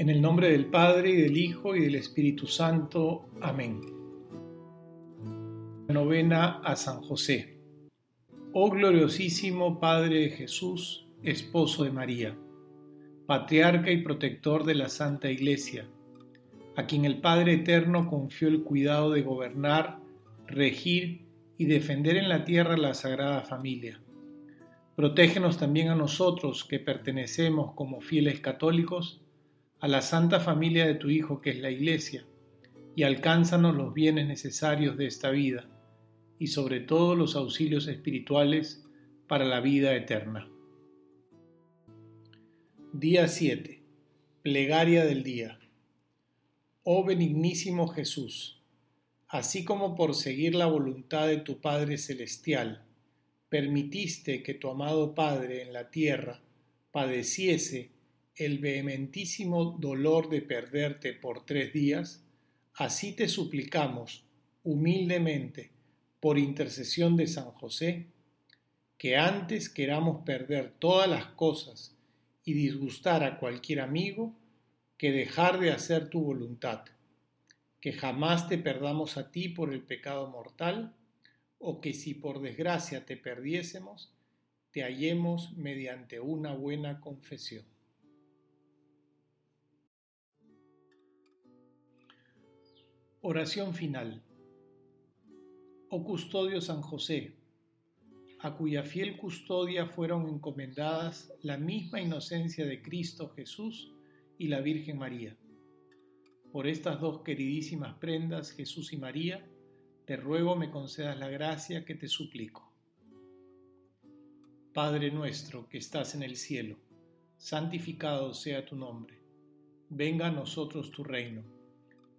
En el nombre del Padre, y del Hijo, y del Espíritu Santo. Amén. Novena a San José. Oh gloriosísimo Padre de Jesús, esposo de María, patriarca y protector de la Santa Iglesia, a quien el Padre Eterno confió el cuidado de gobernar, regir y defender en la tierra la Sagrada Familia. Protégenos también a nosotros que pertenecemos como fieles católicos a la santa familia de tu Hijo que es la Iglesia, y alcánzanos los bienes necesarios de esta vida, y sobre todo los auxilios espirituales para la vida eterna. Día 7. Plegaria del día. Oh benignísimo Jesús, así como por seguir la voluntad de tu Padre Celestial, permitiste que tu amado Padre en la tierra padeciese el vehementísimo dolor de perderte por tres días, así te suplicamos humildemente, por intercesión de San José, que antes queramos perder todas las cosas y disgustar a cualquier amigo, que dejar de hacer tu voluntad, que jamás te perdamos a ti por el pecado mortal, o que si por desgracia te perdiésemos, te hallemos mediante una buena confesión. Oración final. Oh custodio San José, a cuya fiel custodia fueron encomendadas la misma inocencia de Cristo Jesús y la Virgen María. Por estas dos queridísimas prendas, Jesús y María, te ruego me concedas la gracia que te suplico. Padre nuestro que estás en el cielo, santificado sea tu nombre. Venga a nosotros tu reino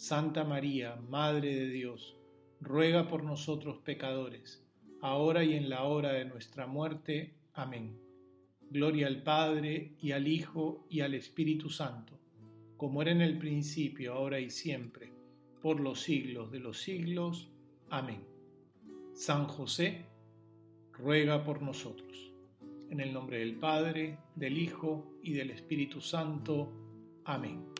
Santa María, Madre de Dios, ruega por nosotros pecadores, ahora y en la hora de nuestra muerte. Amén. Gloria al Padre, y al Hijo, y al Espíritu Santo, como era en el principio, ahora y siempre, por los siglos de los siglos. Amén. San José, ruega por nosotros. En el nombre del Padre, del Hijo y del Espíritu Santo. Amén.